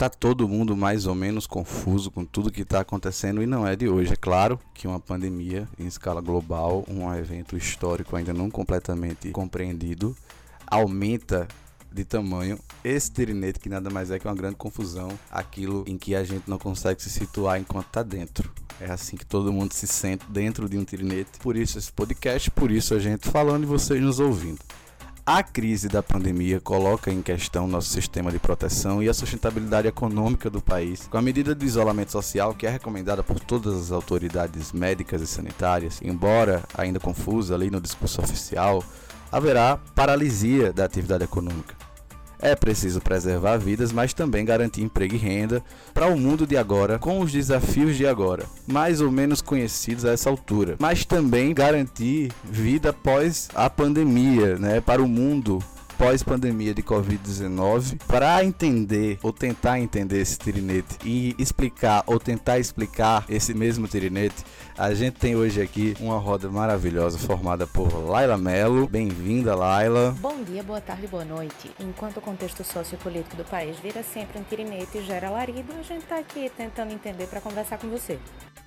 tá todo mundo mais ou menos confuso com tudo que está acontecendo e não é de hoje. É claro que uma pandemia em escala global, um evento histórico ainda não completamente compreendido, aumenta de tamanho esse tirinete que nada mais é que uma grande confusão, aquilo em que a gente não consegue se situar enquanto está dentro. É assim que todo mundo se sente dentro de um tirinete. Por isso esse podcast, por isso a gente falando e vocês nos ouvindo. A crise da pandemia coloca em questão nosso sistema de proteção e a sustentabilidade econômica do país. Com a medida de isolamento social, que é recomendada por todas as autoridades médicas e sanitárias, embora ainda confusa ali no discurso oficial, haverá paralisia da atividade econômica. É preciso preservar vidas, mas também garantir emprego e renda para o mundo de agora, com os desafios de agora, mais ou menos conhecidos a essa altura. Mas também garantir vida após a pandemia, né, para o mundo pós-pandemia de Covid-19 para entender ou tentar entender esse tirinete e explicar ou tentar explicar esse mesmo tirinete, a gente tem hoje aqui uma roda maravilhosa formada por Laila Melo. Bem-vinda, Laila. Bom dia, boa tarde, boa noite. Enquanto o contexto sociopolítico do país vira sempre um tirinete e gera alarido, a gente está aqui tentando entender para conversar com você.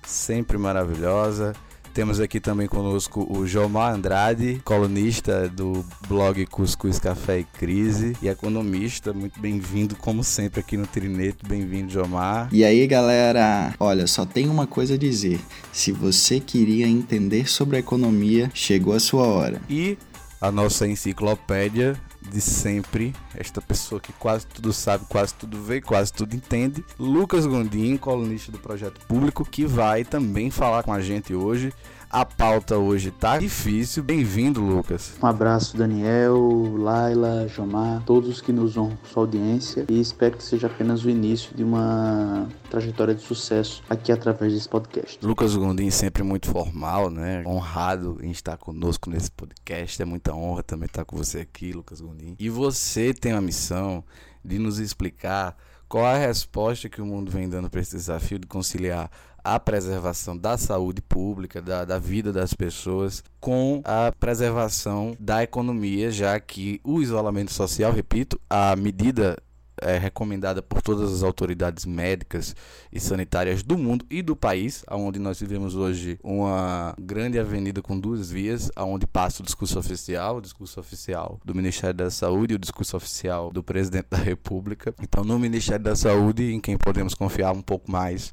Sempre maravilhosa. Temos aqui também conosco o Jomar Andrade, colunista do blog Cuscuz Café e Crise e economista. Muito bem-vindo, como sempre, aqui no Trineto. Bem-vindo, Jomar. E aí, galera? Olha, só tem uma coisa a dizer. Se você queria entender sobre a economia, chegou a sua hora. E a nossa enciclopédia de sempre, esta pessoa que quase tudo sabe, quase tudo vê, quase tudo entende, Lucas Gondim, colunista do Projeto Público, que vai também falar com a gente hoje a pauta hoje tá difícil. Bem-vindo, Lucas. Um abraço, Daniel, Laila, Jomar, todos que nos honram com sua audiência e espero que seja apenas o início de uma trajetória de sucesso aqui através desse podcast. Lucas Gondim sempre muito formal, né? Honrado em estar conosco nesse podcast. É muita honra também estar com você aqui, Lucas Gondim. E você tem a missão de nos explicar qual a resposta que o mundo vem dando para esse desafio de conciliar a preservação da saúde pública, da, da vida das pessoas, com a preservação da economia, já que o isolamento social, repito, a medida é, recomendada por todas as autoridades médicas e sanitárias do mundo e do país, onde nós vivemos hoje uma grande avenida com duas vias, onde passa o discurso oficial, o discurso oficial do Ministério da Saúde e o discurso oficial do Presidente da República. Então, no Ministério da Saúde, em quem podemos confiar um pouco mais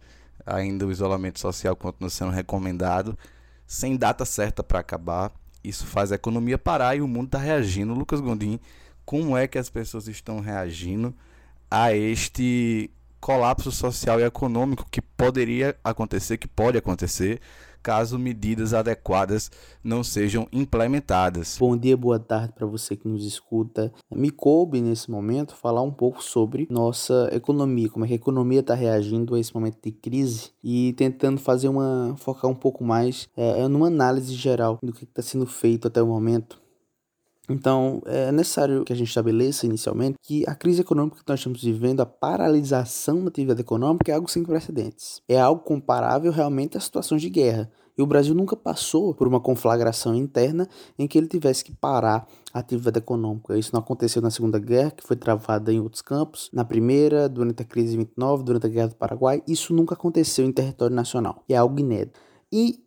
ainda o isolamento social continua sendo recomendado, sem data certa para acabar. Isso faz a economia parar e o mundo está reagindo. Lucas Gondim, como é que as pessoas estão reagindo a este colapso social e econômico que poderia acontecer, que pode acontecer, caso medidas adequadas não sejam implementadas. Bom dia, boa tarde para você que nos escuta. Me coube nesse momento falar um pouco sobre nossa economia, como é que a economia está reagindo a esse momento de crise e tentando fazer uma focar um pouco mais é, numa análise geral do que está sendo feito até o momento então, é necessário que a gente estabeleça inicialmente que a crise econômica que nós estamos vivendo, a paralisação da atividade econômica, é algo sem precedentes. É algo comparável realmente a situações de guerra. E o Brasil nunca passou por uma conflagração interna em que ele tivesse que parar a atividade econômica. Isso não aconteceu na Segunda Guerra, que foi travada em outros campos, na Primeira, durante a crise de 29, durante a Guerra do Paraguai. Isso nunca aconteceu em território nacional. É algo inédito. E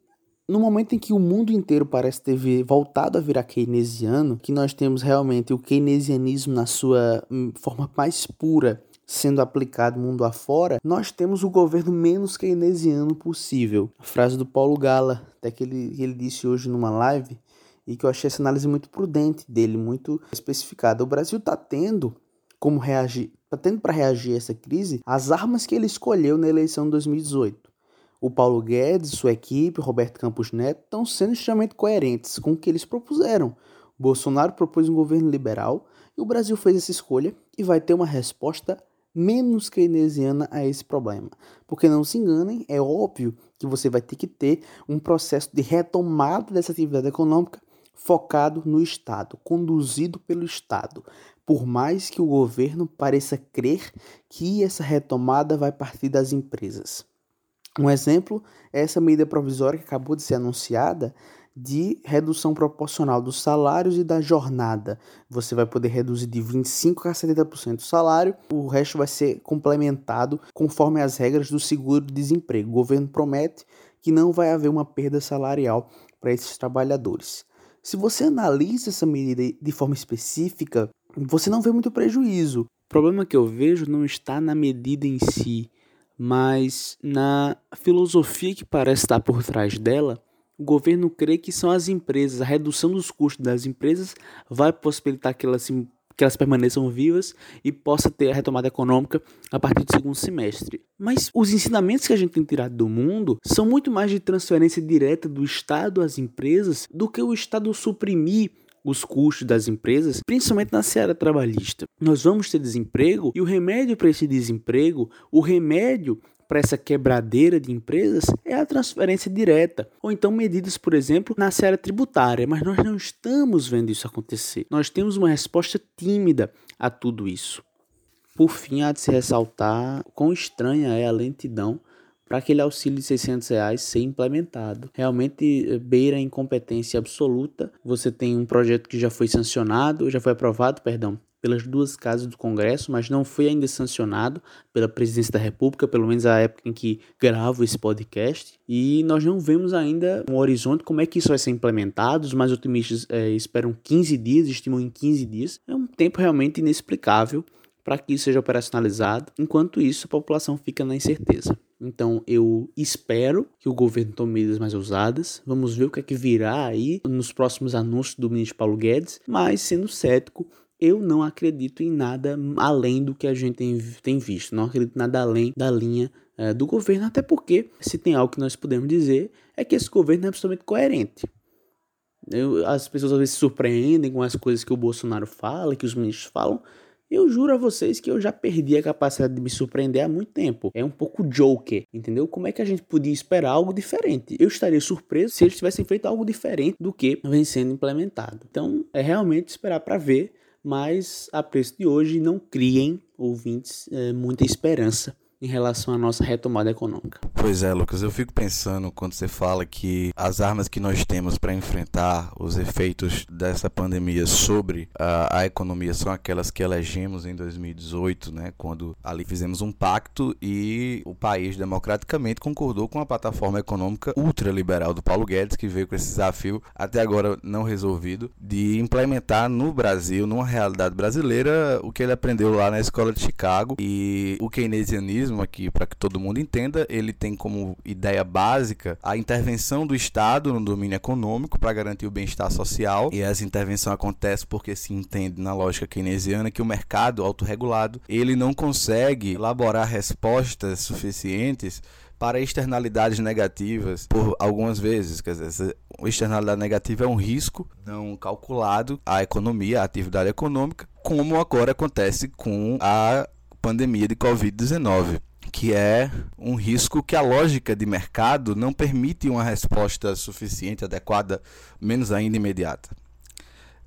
no momento em que o mundo inteiro parece ter voltado a virar keynesiano, que nós temos realmente o keynesianismo na sua hum, forma mais pura sendo aplicado mundo afora, nós temos o governo menos keynesiano possível. A frase do Paulo Gala, até que ele, ele disse hoje numa live, e que eu achei essa análise muito prudente dele, muito especificada. O Brasil está tendo como reagir, está tendo para reagir a essa crise as armas que ele escolheu na eleição de 2018 o Paulo Guedes, sua equipe, Roberto Campos Neto, estão sendo extremamente coerentes com o que eles propuseram. Bolsonaro propôs um governo liberal e o Brasil fez essa escolha e vai ter uma resposta menos keynesiana a esse problema. Porque não se enganem, é óbvio que você vai ter que ter um processo de retomada dessa atividade econômica focado no Estado, conduzido pelo Estado. Por mais que o governo pareça crer que essa retomada vai partir das empresas. Um exemplo é essa medida provisória que acabou de ser anunciada de redução proporcional dos salários e da jornada. Você vai poder reduzir de 25% a 70% do salário, o resto vai ser complementado conforme as regras do seguro-desemprego. O governo promete que não vai haver uma perda salarial para esses trabalhadores. Se você analisa essa medida de forma específica, você não vê muito prejuízo. O problema que eu vejo não está na medida em si, mas na filosofia que parece estar por trás dela. O governo crê que são as empresas, a redução dos custos das empresas vai possibilitar que elas, que elas permaneçam vivas e possa ter a retomada econômica a partir do segundo semestre. Mas os ensinamentos que a gente tem tirado do mundo são muito mais de transferência direta do Estado às empresas do que o Estado suprimir os custos das empresas, principalmente na seara trabalhista. Nós vamos ter desemprego e o remédio para esse desemprego, o remédio para essa quebradeira de empresas é a transferência direta, ou então medidas, por exemplo, na seara tributária, mas nós não estamos vendo isso acontecer. Nós temos uma resposta tímida a tudo isso. Por fim, há de se ressaltar quão estranha é a lentidão para aquele auxílio de 600 reais ser implementado. Realmente eh, beira a incompetência absoluta. Você tem um projeto que já foi sancionado, já foi aprovado, perdão, pelas duas casas do Congresso, mas não foi ainda sancionado pela Presidência da República, pelo menos a época em que gravo esse podcast. E nós não vemos ainda um horizonte como é que isso vai ser implementado. Os mais otimistas é, esperam 15 dias, estimam em 15 dias. É um tempo realmente inexplicável para que isso seja operacionalizado. Enquanto isso, a população fica na incerteza. Então eu espero que o governo tome medidas mais ousadas. Vamos ver o que é que virá aí nos próximos anúncios do ministro Paulo Guedes. Mas sendo cético, eu não acredito em nada além do que a gente tem, tem visto. Não acredito em nada além da linha é, do governo, até porque se tem algo que nós podemos dizer é que esse governo é absolutamente coerente. Eu, as pessoas às vezes se surpreendem com as coisas que o Bolsonaro fala, que os ministros falam, eu juro a vocês que eu já perdi a capacidade de me surpreender há muito tempo. É um pouco joker, entendeu? Como é que a gente podia esperar algo diferente? Eu estaria surpreso se eles tivessem feito algo diferente do que vem sendo implementado. Então, é realmente esperar para ver, mas a preço de hoje não criem ouvintes é, muita esperança em relação à nossa retomada econômica. Pois é, Lucas, eu fico pensando quando você fala que as armas que nós temos para enfrentar os efeitos dessa pandemia sobre a, a, economia são aquelas que elegemos em 2018, né, quando ali fizemos um pacto e o país democraticamente concordou com a plataforma econômica ultraliberal do Paulo Guedes, que veio com esse desafio até agora não resolvido de implementar no Brasil, numa realidade brasileira, o que ele aprendeu lá na escola de Chicago e o keynesianismo aqui para que todo mundo entenda, ele tem como ideia básica a intervenção do Estado no domínio econômico para garantir o bem-estar social. E essa intervenção acontece porque se entende na lógica keynesiana que o mercado autorregulado, ele não consegue elaborar respostas suficientes para externalidades negativas por algumas vezes. Quer dizer, externalidade negativa é um risco não calculado à economia, à atividade econômica, como agora acontece com a pandemia de Covid-19, que é um risco que a lógica de mercado não permite uma resposta suficiente, adequada, menos ainda imediata.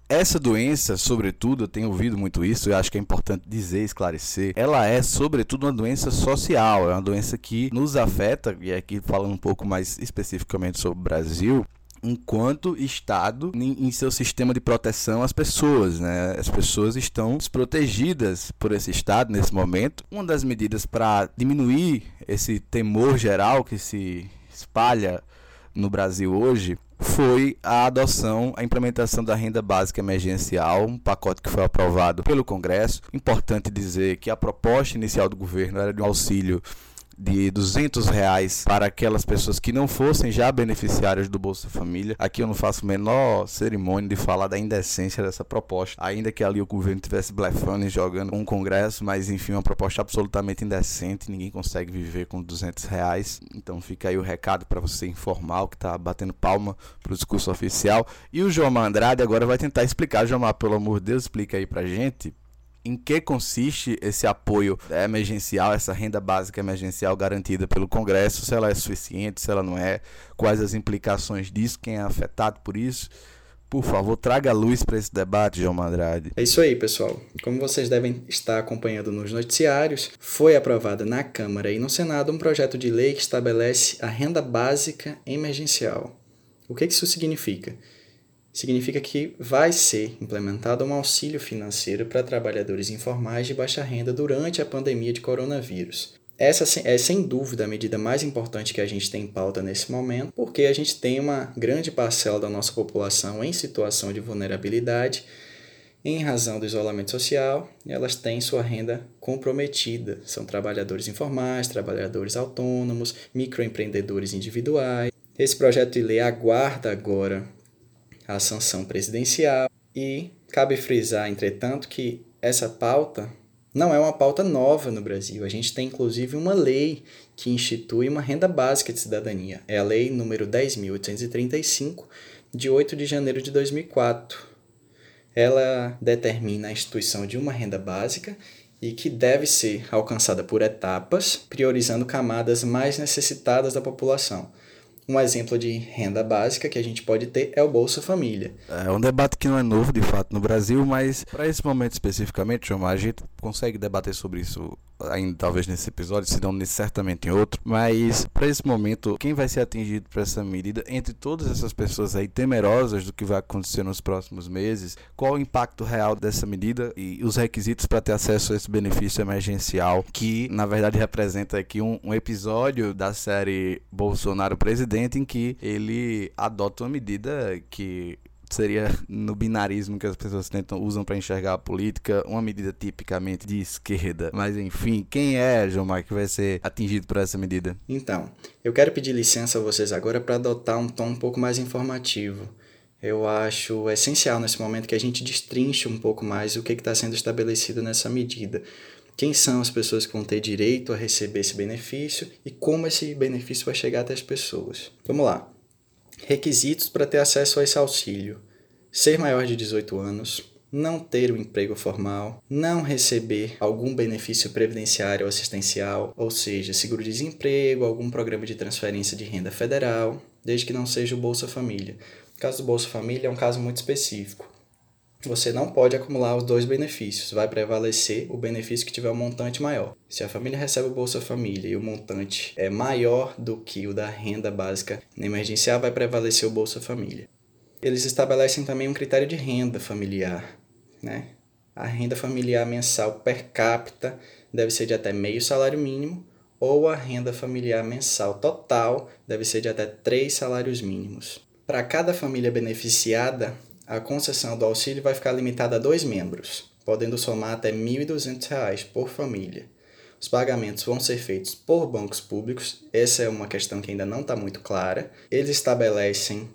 Essa doença, sobretudo, eu tenho ouvido muito isso, e acho que é importante dizer, esclarecer, ela é, sobretudo, uma doença social, é uma doença que nos afeta, e aqui falando um pouco mais especificamente sobre o Brasil, enquanto Estado em, seu sistema de proteção às pessoas. Né? As pessoas estão desprotegidas por esse Estado nesse momento. Uma das medidas para diminuir esse temor geral que se espalha no Brasil hoje foi a adoção, a implementação da renda básica emergencial, um pacote que foi aprovado pelo Congresso. Importante dizer que a proposta inicial do governo era de um auxílio de 200 reais para aquelas pessoas que não fossem já beneficiárias do Bolsa Família. Aqui eu não faço menor cerimônia de falar da indecência dessa proposta, ainda que ali o governo tivesse blefando e jogando um congresso, mas enfim, uma proposta absolutamente indecente, ninguém consegue viver com 200 reais. Então fica aí o recado para você informar o que está batendo palma para o discurso oficial. E o João Andrade agora vai tentar explicar, João, pelo amor de Deus, explica aí para gente em que consiste esse apoio emergencial, essa renda básica emergencial garantida pelo Congresso, se ela é suficiente, se ela não é, quais as implicações disso, quem é afetado por isso. Por favor, traga luz para esse debate, João Andrade. É isso aí, pessoal. Como vocês devem estar acompanhando nos noticiários, foi aprovado na Câmara e no Senado um projeto de lei que estabelece a renda básica emergencial. O que isso significa? Significa que vai ser implementado um auxílio financeiro para trabalhadores informais de baixa renda durante a pandemia de coronavírus. Essa é sem dúvida a medida mais importante que a gente tem em pauta nesse momento, porque a gente tem uma grande parcela da nossa população em situação de vulnerabilidade em razão do isolamento social, elas têm sua renda comprometida. São trabalhadores informais, trabalhadores autônomos, microempreendedores individuais. Esse projeto de lei aguarda agora a sanção presidencial e cabe frisar, entretanto, que essa pauta não é uma pauta nova no Brasil. A gente tem inclusive uma lei que institui uma renda básica de cidadania. É a lei número 10.835 de 8 de janeiro de 2004 ela determina a instituição de uma renda básica e que deve ser alcançada por etapas, priorizando camadas mais necessitadas da população. Um exemplo de renda básica que a gente pode ter é o Bolsa Família. É um debate que não é novo, de fato, no Brasil, mas para esse momento especificamente, João, a gente consegue debater sobre isso ainda talvez nesse episódio, se não certamente em outro, mas para esse momento, quem vai ser atingido por essa medida, entre todas essas pessoas aí temerosas do que vai acontecer nos próximos meses, qual o impacto real dessa medida e os requisitos para ter acesso a esse benefício emergencial, que na verdade representa aqui um, um episódio da série Bolsonaro Presidente, em que ele adota uma medida que seria no binarismo que as pessoas tentam usam para enxergar a política, uma medida tipicamente de esquerda. Mas enfim, quem é, João Marco, que vai ser atingido por essa medida? Então, eu quero pedir licença a vocês agora para adotar um tom um pouco mais informativo. Eu acho essencial nesse momento que a gente destrinche um pouco mais o que está sendo estabelecido nessa medida. Quem são as pessoas que vão ter direito a receber esse benefício e como esse benefício vai chegar até as pessoas. Vamos lá. Requisitos para ter acesso a esse auxílio: ser maior de 18 anos, não ter um emprego formal, não receber algum benefício previdenciário ou assistencial, ou seja, seguro-desemprego, algum programa de transferência de renda federal, desde que não seja o Bolsa Família. O caso do Bolsa Família é um caso muito específico você não pode acumular os dois benefícios, vai prevalecer o benefício que tiver um montante maior. Se a família recebe o Bolsa Família e o montante é maior do que o da renda básica emergencial, vai prevalecer o Bolsa Família. Eles estabelecem também um critério de renda familiar, né? A renda familiar mensal per capita deve ser de até meio salário mínimo ou a renda familiar mensal total deve ser de até três salários mínimos. Para cada família beneficiada, a concessão do auxílio vai ficar limitada a dois membros, podendo somar até R$ 1.200 por família. Os pagamentos vão ser feitos por bancos públicos, essa é uma questão que ainda não está muito clara. Eles estabelecem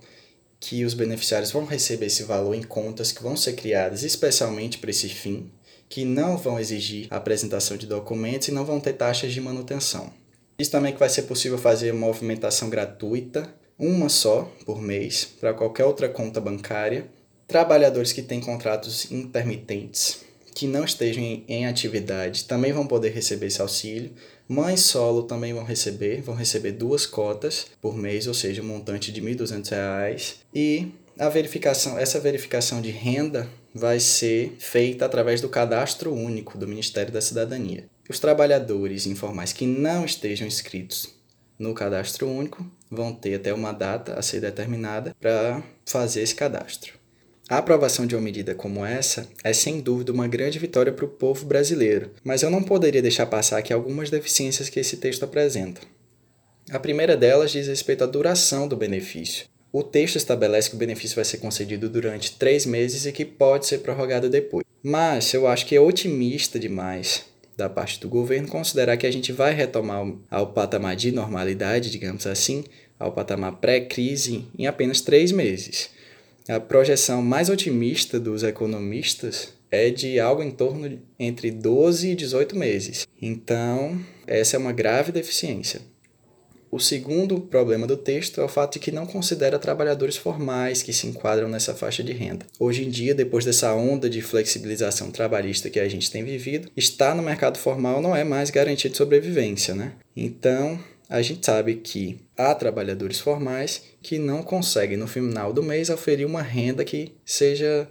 que os beneficiários vão receber esse valor em contas que vão ser criadas especialmente para esse fim, que não vão exigir a apresentação de documentos e não vão ter taxas de manutenção. Isso também que vai ser possível fazer movimentação gratuita, uma só por mês, para qualquer outra conta bancária, Trabalhadores que têm contratos intermitentes, que não estejam em, em atividade, também vão poder receber esse auxílio. Mães solo também vão receber, vão receber duas cotas por mês, ou seja, um montante de R$ 1.200. E a verificação, essa verificação de renda vai ser feita através do cadastro único do Ministério da Cidadania. Os trabalhadores informais que não estejam inscritos no cadastro único vão ter até uma data a ser determinada para fazer esse cadastro. A aprovação de uma medida como essa é sem dúvida uma grande vitória para o povo brasileiro, mas eu não poderia deixar passar aqui algumas deficiências que esse texto apresenta. A primeira delas diz respeito à duração do benefício. O texto estabelece que o benefício vai ser concedido durante três meses e que pode ser prorrogado depois. Mas eu acho que é otimista demais da parte do governo considerar que a gente vai retomar ao patamar de normalidade, digamos assim, ao patamar pré-crise, em apenas três meses. A projeção mais otimista dos economistas é de algo em torno de entre 12 e 18 meses. Então, essa é uma grave deficiência. O segundo problema do texto é o fato de que não considera trabalhadores formais que se enquadram nessa faixa de renda. Hoje em dia, depois dessa onda de flexibilização trabalhista que a gente tem vivido, estar no mercado formal não é mais garantia de sobrevivência, né? Então, a gente sabe que há trabalhadores formais que não conseguem, no final do mês, oferir uma renda que seja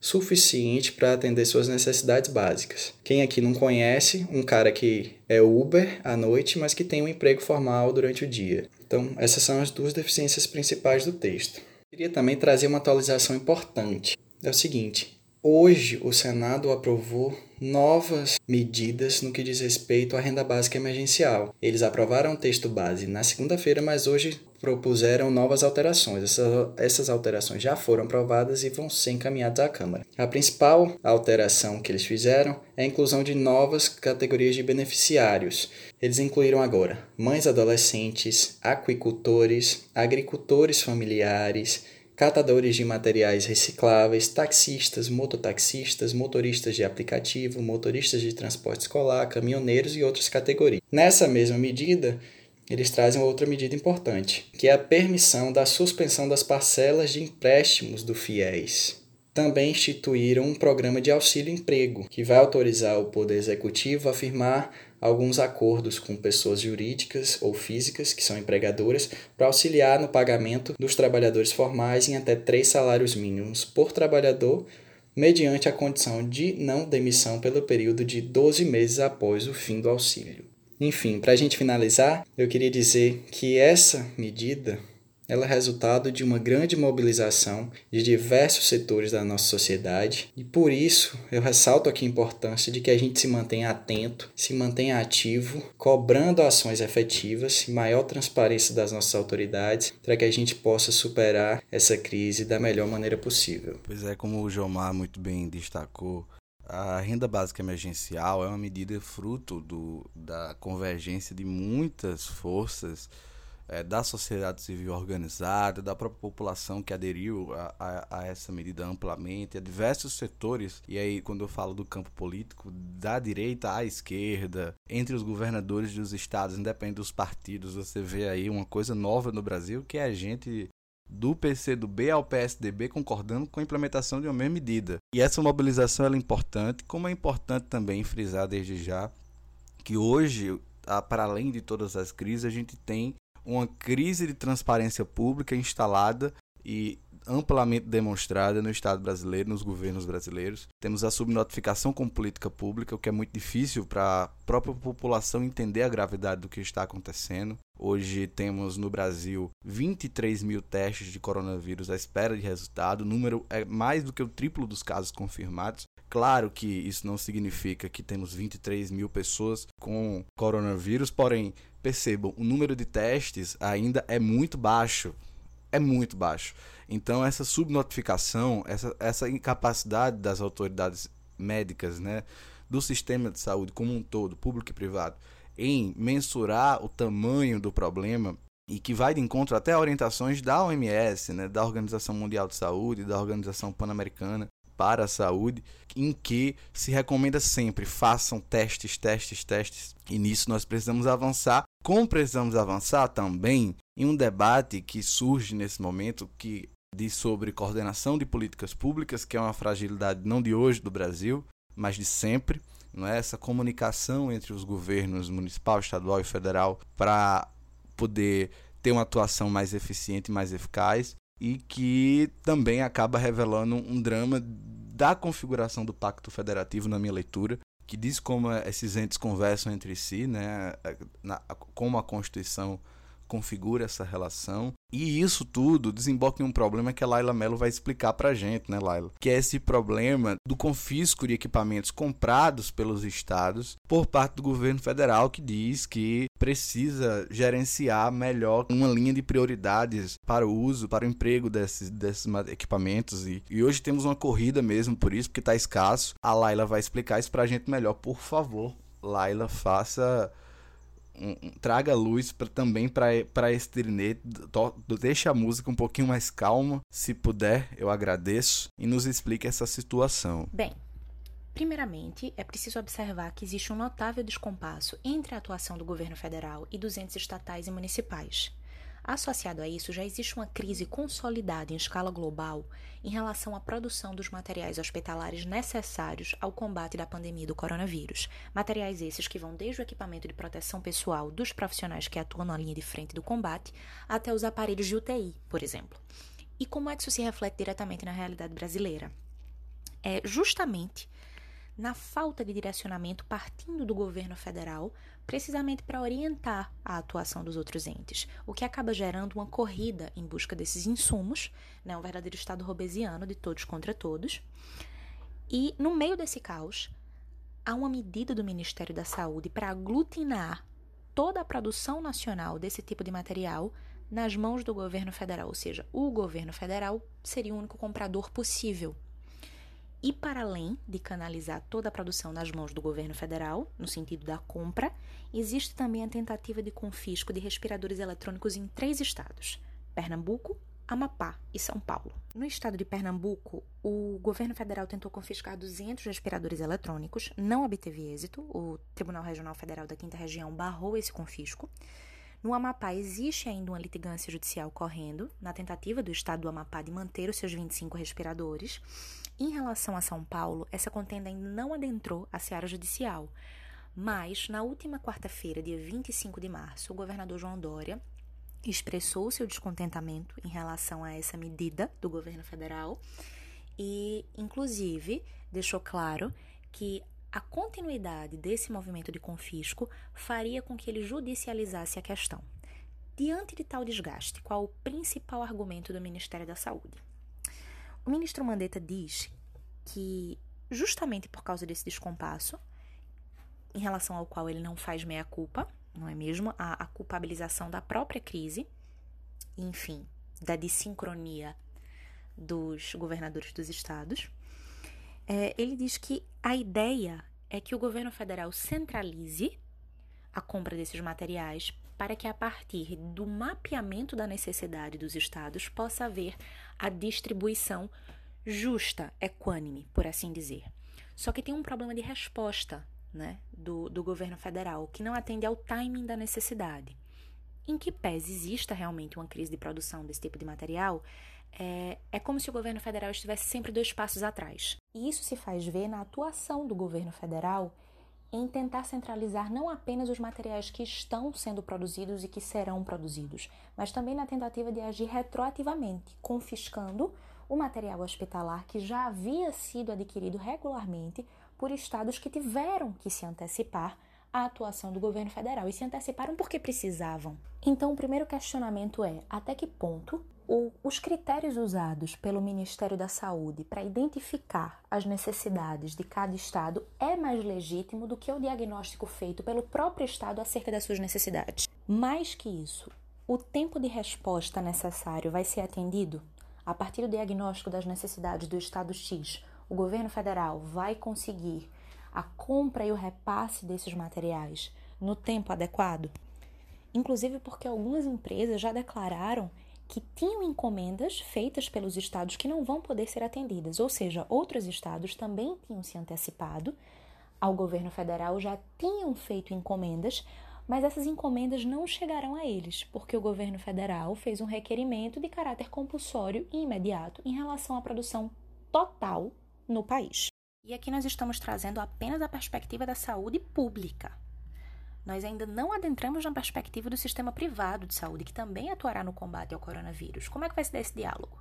suficiente para atender suas necessidades básicas. Quem aqui não conhece um cara que é Uber à noite, mas que tem um emprego formal durante o dia? Então, essas são as duas deficiências principais do texto. Queria também trazer uma atualização importante. É o seguinte: hoje o Senado aprovou novas medidas no que diz respeito à renda básica emergencial. Eles aprovaram o texto base na segunda-feira, mas hoje propuseram novas alterações. Essas, essas alterações já foram aprovadas e vão ser encaminhadas à Câmara. A principal alteração que eles fizeram é a inclusão de novas categorias de beneficiários. Eles incluíram agora mães adolescentes, aquicultores, agricultores familiares, catadores de materiais recicláveis, taxistas, mototaxistas, motoristas de aplicativo, motoristas de transporte escolar, caminhoneiros e outras categorias. Nessa mesma medida, eles trazem outra medida importante, que é a permissão da suspensão das parcelas de empréstimos do FIES. Também instituíram um programa de auxílio-emprego, que vai autorizar o Poder Executivo a firmar alguns acordos com pessoas jurídicas ou físicas, que são empregadoras, para auxiliar no pagamento dos trabalhadores formais em até três salários mínimos por trabalhador, mediante a condição de não demissão pelo período de 12 meses após o fim do auxílio. Enfim, para a gente finalizar, eu queria dizer que essa medida ela é resultado de uma grande mobilização de diversos setores da nossa sociedade e por isso eu ressalto aqui a importância de que a gente se mantenha atento, se mantenha ativo, cobrando ações efetivas e maior transparência das nossas autoridades para que a gente possa superar essa crise da melhor maneira possível. Pois é, como o Jomar muito bem destacou, a renda básica emergencial é uma medida fruto do, da convergência de muitas forças é, da sociedade civil organizada, da própria população que aderiu a, a, a, essa medida amplamente, a diversos setores, e aí quando eu falo do campo político, da direita à esquerda, entre os governadores dos estados, independente dos partidos, você vê aí uma coisa nova no Brasil, que é a gente do PCdoB ao PSDB concordando com a implementação de uma mesma medida. E essa mobilização é importante, como é importante também frisar desde já que hoje, para além de todas as crises, a gente tem uma crise de transparência pública instalada e amplamente demonstrada no Estado brasileiro, nos governos brasileiros. Temos a subnotificação com política pública, o que é muito difícil para a própria população entender a gravidade do que está acontecendo. Hoje temos no Brasil 23 mil testes de coronavírus à espera de resultado, o número é mais do que o triplo dos casos confirmados. Claro que isso não significa que temos 23 mil pessoas com coronavírus, porém, percebam, o número de testes ainda é muito baixo. É muito baixo. Então, essa subnotificação, essa, essa incapacidade das autoridades médicas, né, do sistema de saúde como um todo, público e privado, em mensurar o tamanho do problema e que vai de encontro até a orientações da OMS, né, da Organização Mundial de Saúde, da Organização Pan-Americana para a Saúde, em que se recomenda sempre façam testes, testes, testes. E nisso nós precisamos avançar. Como precisamos avançar também em um debate que surge nesse momento, que diz sobre coordenação de políticas públicas, que é uma fragilidade não de hoje do Brasil, mas de sempre. Não é essa comunicação entre os governos municipal, estadual e federal para poder ter uma atuação mais eficiente mais eficaz e que também acaba revelando um drama da configuração do Pacto Federativo na minha leitura, que diz como esses entes conversam entre si, né, como a Constituição configura essa relação. E isso tudo desemboca em um problema que a Laila Mello vai explicar pra gente, né, Laila? Que é esse problema do confisco de equipamentos comprados pelos estados por parte do governo federal, que diz que precisa gerenciar melhor uma linha de prioridades para o uso, para o emprego desses, desses equipamentos. E, e hoje temos uma corrida mesmo por isso, porque está escasso. A Laila vai explicar isso pra gente melhor, por favor. Laila, faça um, traga luz pra, também para esse trinete. Deixa a música um pouquinho mais calma, se puder, eu agradeço. E nos explique essa situação. Bem, Primeiramente, é preciso observar que existe um notável descompasso entre a atuação do governo federal e dos entes estatais e municipais. Associado a isso, já existe uma crise consolidada em escala global em relação à produção dos materiais hospitalares necessários ao combate da pandemia do coronavírus. Materiais esses que vão desde o equipamento de proteção pessoal dos profissionais que atuam na linha de frente do combate até os aparelhos de UTI, por exemplo. E como é que isso se reflete diretamente na realidade brasileira? É justamente na falta de direcionamento partindo do governo federal precisamente para orientar a atuação dos outros entes, o que acaba gerando uma corrida em busca desses insumos, né, um verdadeiro estado robesiano de todos contra todos. E no meio desse caos, há uma medida do Ministério da Saúde para aglutinar toda a produção nacional desse tipo de material nas mãos do governo federal, ou seja, o governo federal seria o único comprador possível. E para além de canalizar toda a produção nas mãos do governo federal, no sentido da compra, existe também a tentativa de confisco de respiradores eletrônicos em três estados: Pernambuco, Amapá e São Paulo. No estado de Pernambuco, o governo federal tentou confiscar 200 respiradores eletrônicos, não obteve êxito. O Tribunal Regional Federal da Quinta Região barrou esse confisco. No Amapá existe ainda uma litigância judicial correndo, na tentativa do estado do Amapá de manter os seus 25 respiradores. Em relação a São Paulo, essa contenda ainda não adentrou a seara judicial. Mas, na última quarta-feira, dia 25 de março, o governador João Dória expressou seu descontentamento em relação a essa medida do governo federal e, inclusive, deixou claro que a continuidade desse movimento de confisco faria com que ele judicializasse a questão. Diante de tal desgaste, qual o principal argumento do Ministério da Saúde? O ministro Mandetta diz que, justamente por causa desse descompasso, em relação ao qual ele não faz meia-culpa, não é mesmo? A, a culpabilização da própria crise, enfim, da desincronia dos governadores dos estados. É, ele diz que a ideia é que o governo federal centralize a compra desses materiais para que, a partir do mapeamento da necessidade dos estados, possa haver a distribuição justa, equânime, por assim dizer. Só que tem um problema de resposta né, do, do governo federal, que não atende ao timing da necessidade. Em que pese exista realmente uma crise de produção desse tipo de material, é, é como se o governo federal estivesse sempre dois passos atrás. E isso se faz ver na atuação do governo federal em tentar centralizar não apenas os materiais que estão sendo produzidos e que serão produzidos, mas também na tentativa de agir retroativamente, confiscando o material hospitalar que já havia sido adquirido regularmente por estados que tiveram que se antecipar à atuação do governo federal e se anteciparam porque precisavam. Então, o primeiro questionamento é: até que ponto o, os critérios usados pelo Ministério da Saúde para identificar as necessidades de cada estado é mais legítimo do que o diagnóstico feito pelo próprio estado acerca das suas necessidades? Mais que isso, o tempo de resposta necessário vai ser atendido? A partir do diagnóstico das necessidades do estado X, o governo federal vai conseguir a compra e o repasse desses materiais no tempo adequado? Inclusive porque algumas empresas já declararam que tinham encomendas feitas pelos estados que não vão poder ser atendidas, ou seja, outros estados também tinham se antecipado ao governo federal, já tinham feito encomendas, mas essas encomendas não chegarão a eles, porque o governo federal fez um requerimento de caráter compulsório e imediato em relação à produção total no país. E aqui nós estamos trazendo apenas a perspectiva da saúde pública. Nós ainda não adentramos na perspectiva do sistema privado de saúde, que também atuará no combate ao coronavírus. Como é que vai se dar esse diálogo?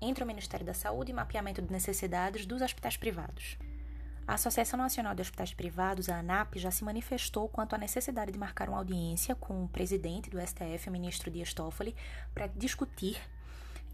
Entre o Ministério da Saúde e mapeamento de necessidades dos hospitais privados. A Associação Nacional de Hospitais Privados, a ANAP, já se manifestou quanto à necessidade de marcar uma audiência com o presidente do STF, o ministro Dias Toffoli, para discutir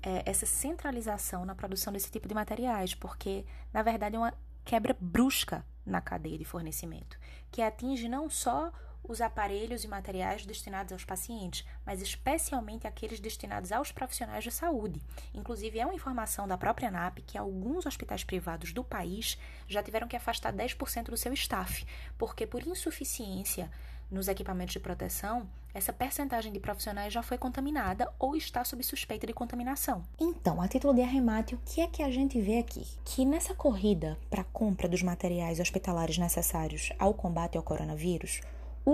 é, essa centralização na produção desse tipo de materiais, porque, na verdade, é uma quebra brusca na cadeia de fornecimento, que atinge não só os aparelhos e materiais destinados aos pacientes, mas especialmente aqueles destinados aos profissionais de saúde. Inclusive, é uma informação da própria ANAP que alguns hospitais privados do país já tiveram que afastar 10% do seu staff, porque por insuficiência nos equipamentos de proteção, essa percentagem de profissionais já foi contaminada ou está sob suspeita de contaminação. Então, a título de arremate, o que é que a gente vê aqui? Que nessa corrida para a compra dos materiais hospitalares necessários ao combate ao coronavírus,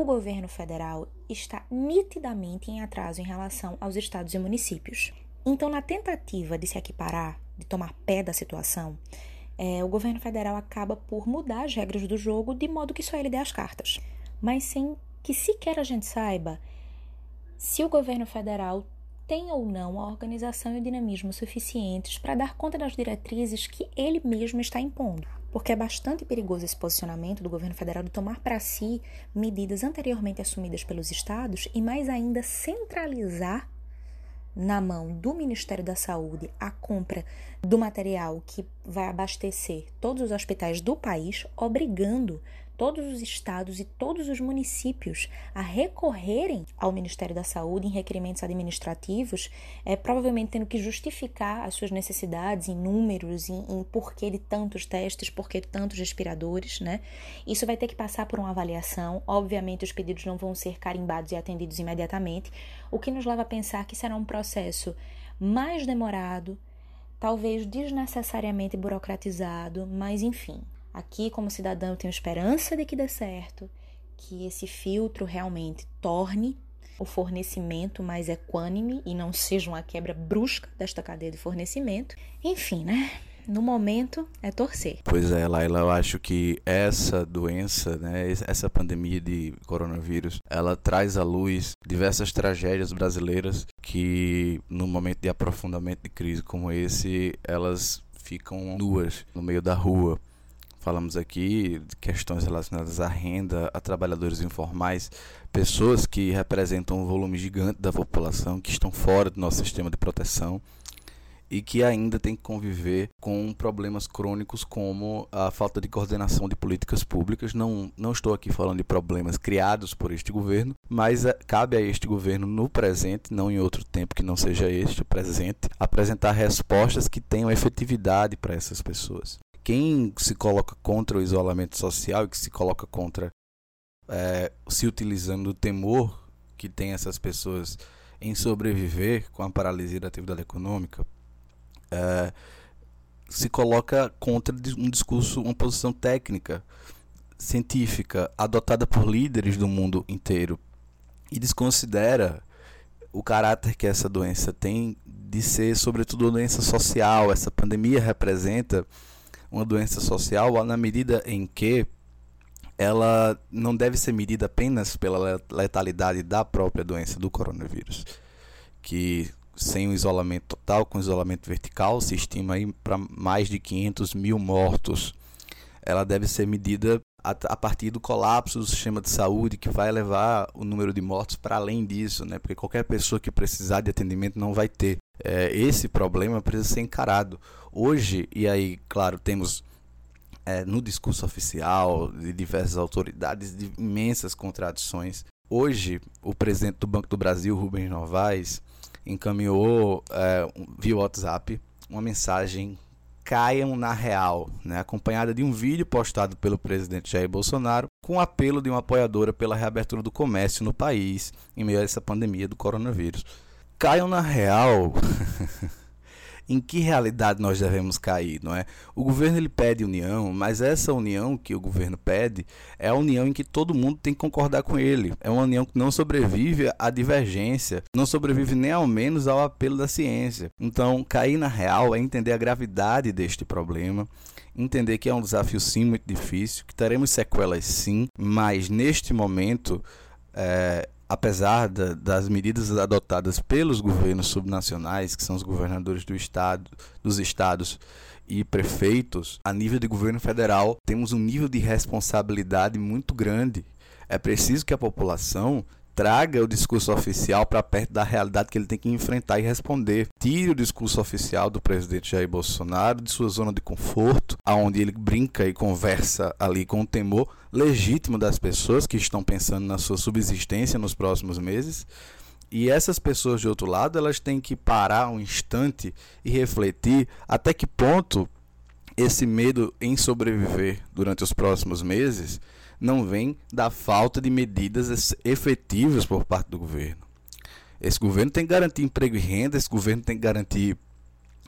o governo federal está nitidamente em atraso em relação aos estados e municípios. Então, na tentativa de se equiparar, de tomar pé da situação, é, o governo federal acaba por mudar as regras do jogo de modo que só ele dê as cartas mas sem que sequer a gente saiba se o governo federal tem ou não a organização e o dinamismo suficientes para dar conta das diretrizes que ele mesmo está impondo. Porque é bastante perigoso esse posicionamento do governo federal de tomar para si medidas anteriormente assumidas pelos estados e mais ainda centralizar na mão do Ministério da Saúde a compra do material que vai abastecer todos os hospitais do país, obrigando todos os estados e todos os municípios a recorrerem ao Ministério da Saúde em requerimentos administrativos, é, provavelmente tendo que justificar as suas necessidades em números, em, em porquê de tantos testes, porquê de tantos respiradores, né? Isso vai ter que passar por uma avaliação. Obviamente, os pedidos não vão ser carimbados e atendidos imediatamente, o que nos leva a pensar que será um processo mais demorado, talvez desnecessariamente burocratizado, mas enfim, Aqui, como cidadão, eu tenho esperança de que dê certo, que esse filtro realmente torne o fornecimento mais equânime e não seja uma quebra brusca desta cadeia de fornecimento. Enfim, né? No momento é torcer. Pois é, Laila, eu acho que essa doença, né, essa pandemia de coronavírus, ela traz à luz diversas tragédias brasileiras que, no momento de aprofundamento de crise como esse, elas ficam nuas no meio da rua. Falamos aqui de questões relacionadas à renda, a trabalhadores informais, pessoas que representam um volume gigante da população, que estão fora do nosso sistema de proteção e que ainda tem que conviver com problemas crônicos como a falta de coordenação de políticas públicas. Não, não estou aqui falando de problemas criados por este governo, mas é, cabe a este governo no presente, não em outro tempo que não seja este, o presente, apresentar respostas que tenham efetividade para essas pessoas quem se coloca contra o isolamento social e que se coloca contra é, se utilizando do temor que tem essas pessoas em sobreviver com a paralisia da atividade econômica, é, se coloca contra um discurso, uma posição técnica, científica, adotada por líderes do mundo inteiro e desconsidera o caráter que essa doença tem de ser, sobretudo, doença social. Essa pandemia representa uma doença social na medida em que ela não deve ser medida apenas pela letalidade da própria doença do coronavírus, que sem o isolamento total, com isolamento vertical, se estima aí para mais de 500 mil mortos. Ela deve ser medida a, partir do colapso do sistema de saúde, que vai levar o número de mortos para além disso, né? porque qualquer pessoa que precisar de atendimento não vai ter. É, esse problema precisa ser encarado. Hoje, e aí, claro, temos é, no discurso oficial de diversas autoridades de imensas contradições. Hoje, o presidente do Banco do Brasil, Rubens Novaes, encaminhou é, via WhatsApp uma mensagem caiam na real, né, acompanhada de um vídeo postado pelo presidente Jair Bolsonaro com apelo de uma apoiadora pela reabertura do comércio no país em meio a essa pandemia do coronavírus. Caiam na real em que realidade nós devemos cair, não é? O governo ele pede união, mas essa união que o governo pede é a união em que todo mundo tem que concordar com ele. É uma união que não sobrevive à divergência, não sobrevive nem ao menos ao apelo da ciência. Então, cair na real é entender a gravidade deste problema, entender que é um desafio sim muito difícil, que teremos sequelas sim, mas neste momento é, apesar da, das medidas adotadas pelos governos subnacionais, que são os governadores do estado, dos estados e prefeitos, a nível de governo federal, temos um nível de responsabilidade muito grande. É preciso que a população traga o discurso oficial para perto da realidade que ele tem que enfrentar e responder. Tire o discurso oficial do presidente Jair Bolsonaro de sua zona de conforto, aonde ele brinca e conversa ali com o temor legítimo das pessoas que estão pensando na sua subsistência nos próximos meses. E essas pessoas de outro lado, elas têm que parar um instante e refletir até que ponto esse medo em sobreviver durante os próximos meses não vem da falta de medidas efetivas por parte do governo. Esse governo tem que garantir emprego e renda, esse governo tem que garantir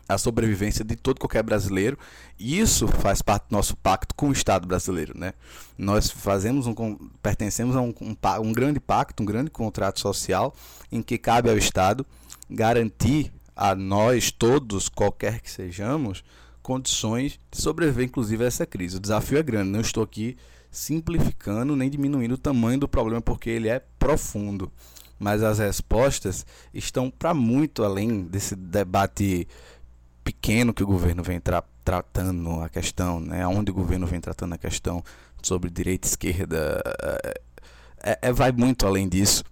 a sobrevivência de todo qualquer brasileiro. E isso faz parte do nosso pacto com o Estado brasileiro, né? Nós fazemos um pertencemos a um, um, um grande pacto, um grande contrato social em que cabe ao Estado garantir a nós todos, qualquer que sejamos, condições de sobreviver inclusive a essa crise. O desafio é grande, não estou aqui simplificando nem diminuindo o tamanho do problema, porque ele é profundo. Mas as respostas estão para muito além desse debate pequeno que o governo vem tra tratando a questão, né, onde o governo vem tratando a questão sobre direita e esquerda, é, é, vai muito além disso.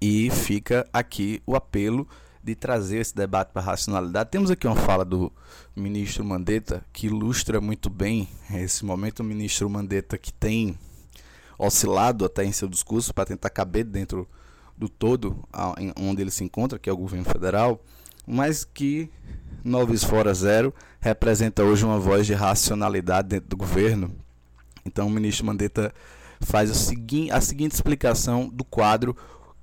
E fica aqui o apelo de trazer esse debate para a racionalidade. Temos aqui uma fala do ministro Mandetta que ilustra muito bem esse momento. O ministro Mandetta que tem oscilado até em seu discurso para tentar caber dentro do todo onde ele se encontra, que é o governo federal, mas que Noves Fora Zero representa hoje uma voz de racionalidade dentro do governo. Então o ministro Mandetta faz a seguinte explicação do quadro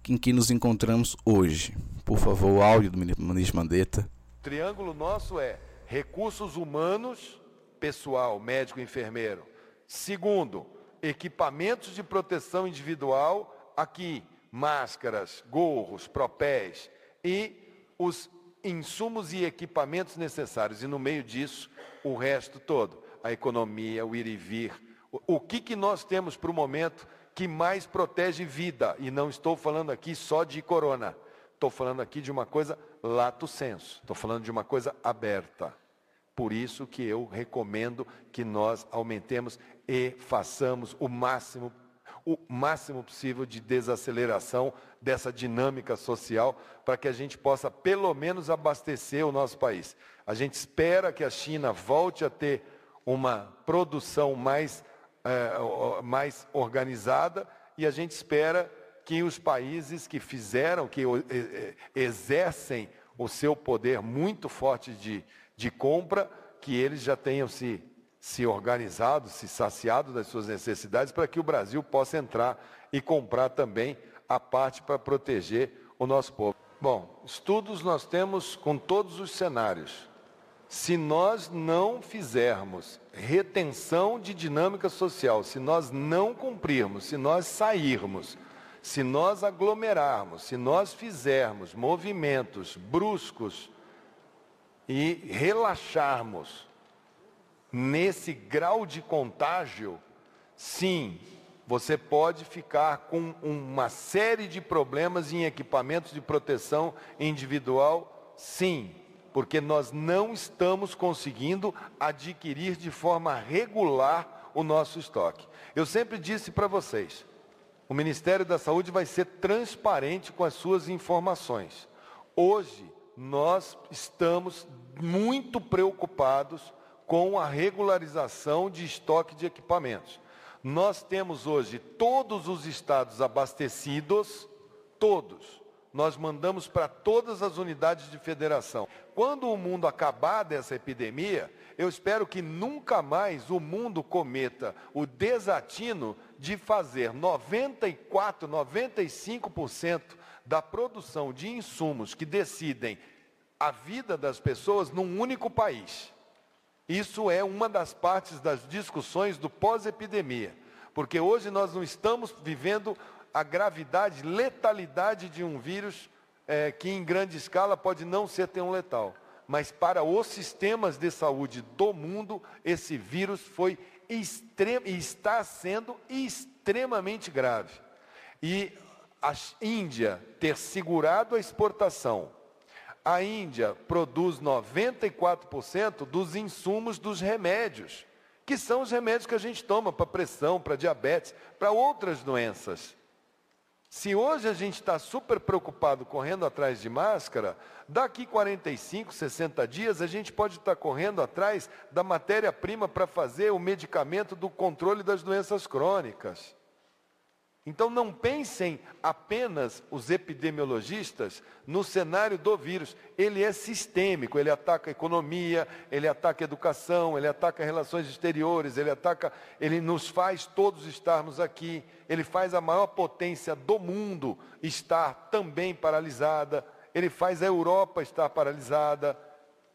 em que nos encontramos hoje. Por favor, o áudio do ministro Mandetta. O triângulo nosso é recursos humanos, pessoal, médico enfermeiro. Segundo, equipamentos de proteção individual, aqui, máscaras, gorros, propés e os insumos e equipamentos necessários. E no meio disso, o resto todo, a economia, o ir e vir. O, o que, que nós temos para o momento que mais protege vida. E não estou falando aqui só de corona. Estou falando aqui de uma coisa lato senso. Estou falando de uma coisa aberta. Por isso que eu recomendo que nós aumentemos e façamos o máximo o máximo possível de desaceleração dessa dinâmica social para que a gente possa pelo menos abastecer o nosso país. A gente espera que a China volte a ter uma produção mais é, mais organizada e a gente espera que os países que fizeram, que exercem o seu poder muito forte de, de compra, que eles já tenham se, se organizado, se saciado das suas necessidades, para que o Brasil possa entrar e comprar também a parte para proteger o nosso povo. Bom, estudos nós temos com todos os cenários. Se nós não fizermos retenção de dinâmica social, se nós não cumprirmos, se nós sairmos, se nós aglomerarmos, se nós fizermos movimentos bruscos e relaxarmos nesse grau de contágio, sim, você pode ficar com uma série de problemas em equipamentos de proteção individual, sim, porque nós não estamos conseguindo adquirir de forma regular o nosso estoque. Eu sempre disse para vocês, o Ministério da Saúde vai ser transparente com as suas informações. Hoje, nós estamos muito preocupados com a regularização de estoque de equipamentos. Nós temos hoje todos os estados abastecidos, todos, nós mandamos para todas as unidades de federação. Quando o mundo acabar dessa epidemia, eu espero que nunca mais o mundo cometa o desatino de fazer 94, 95% da produção de insumos que decidem a vida das pessoas num único país. Isso é uma das partes das discussões do pós-epidemia, porque hoje nós não estamos vivendo a gravidade, letalidade de um vírus é, que em grande escala pode não ser tão letal. Mas para os sistemas de saúde do mundo, esse vírus foi e está sendo extremamente grave. E a Índia ter segurado a exportação, a Índia produz 94% dos insumos dos remédios, que são os remédios que a gente toma para pressão, para diabetes, para outras doenças. Se hoje a gente está super preocupado correndo atrás de máscara, daqui 45, 60 dias a gente pode estar correndo atrás da matéria-prima para fazer o medicamento do controle das doenças crônicas. Então não pensem apenas os epidemiologistas no cenário do vírus. Ele é sistêmico, ele ataca a economia, ele ataca a educação, ele ataca relações exteriores, ele ataca, ele nos faz todos estarmos aqui, ele faz a maior potência do mundo estar também paralisada, ele faz a Europa estar paralisada.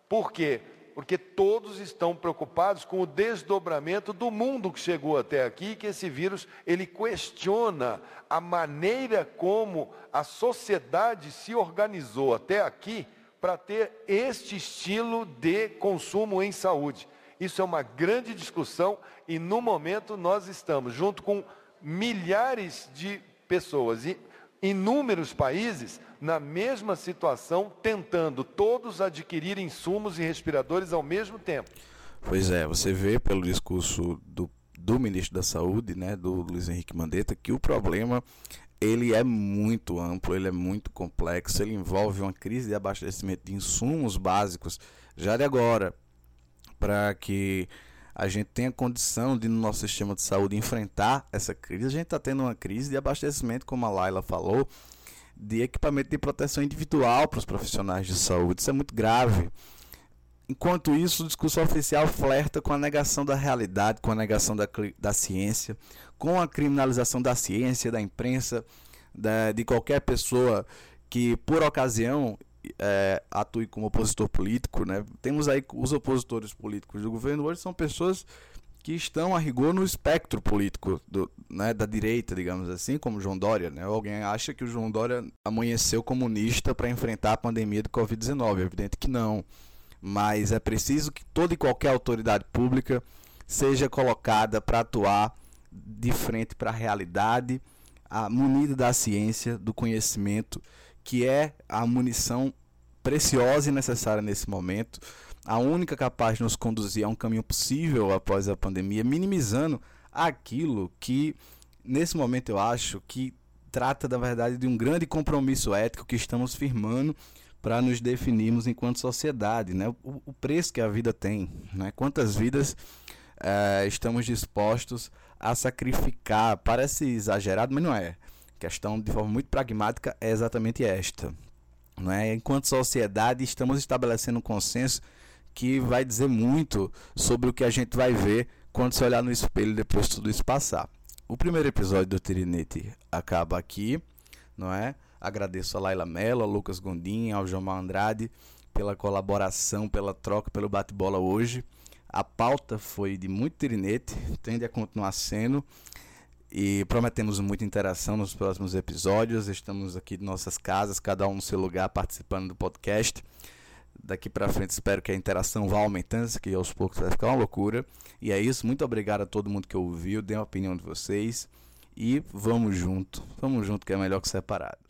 Por quê? Porque todos estão preocupados com o desdobramento do mundo que chegou até aqui, que esse vírus ele questiona a maneira como a sociedade se organizou até aqui para ter este estilo de consumo em saúde. Isso é uma grande discussão e no momento nós estamos junto com milhares de pessoas e inúmeros países na mesma situação, tentando todos adquirir insumos e respiradores ao mesmo tempo. Pois é, você vê pelo discurso do, do ministro da Saúde, né, do Luiz Henrique Mandetta, que o problema ele é muito amplo, ele é muito complexo, ele envolve uma crise de abastecimento de insumos básicos já de agora, para que a gente tenha condição de, no nosso sistema de saúde, enfrentar essa crise. A gente está tendo uma crise de abastecimento, como a Laila falou, de equipamento de proteção individual para os profissionais de saúde. Isso é muito grave. Enquanto isso, o discurso oficial flerta com a negação da realidade, com a negação da, da ciência, com a criminalização da ciência, da imprensa, da, de qualquer pessoa que, por ocasião, é, atue como opositor político. Né? Temos aí os opositores políticos do governo hoje são pessoas que estão a rigor no espectro político do, né, da direita, digamos assim, como João Dória. Né? Alguém acha que o João Dória amanheceu comunista para enfrentar a pandemia de Covid-19? É evidente que não mas é preciso que toda e qualquer autoridade pública seja colocada para atuar de frente para a realidade, munida da ciência, do conhecimento, que é a munição preciosa e necessária nesse momento, a única capaz de nos conduzir a um caminho possível após a pandemia, minimizando aquilo que nesse momento eu acho que trata da verdade de um grande compromisso ético que estamos firmando para nos definirmos enquanto sociedade, né? O, o, preço que a vida tem, né? Quantas vidas é, estamos dispostos a sacrificar? Parece exagerado, mas não é. A questão de forma muito pragmática é exatamente esta. Não é? Enquanto sociedade, estamos estabelecendo um consenso que vai dizer muito sobre o que a gente vai ver quando se olhar no espelho depois de tudo isso passar. O primeiro episódio do Tirinete acaba aqui, não é? Agradeço a Laila Mello, a Lucas Gondim, ao Jomar Andrade pela colaboração, pela troca, pelo bate-bola hoje. A pauta foi de muito tirinete, tende a continuar sendo. E prometemos muita interação nos próximos episódios. Estamos aqui em nossas casas, cada um no seu lugar, participando do podcast. Daqui para frente espero que a interação vá aumentando, que aos poucos vai ficar uma loucura. E é isso. Muito obrigado a todo mundo que ouviu, dê a opinião de vocês. E vamos junto. Vamos junto que é melhor que separado.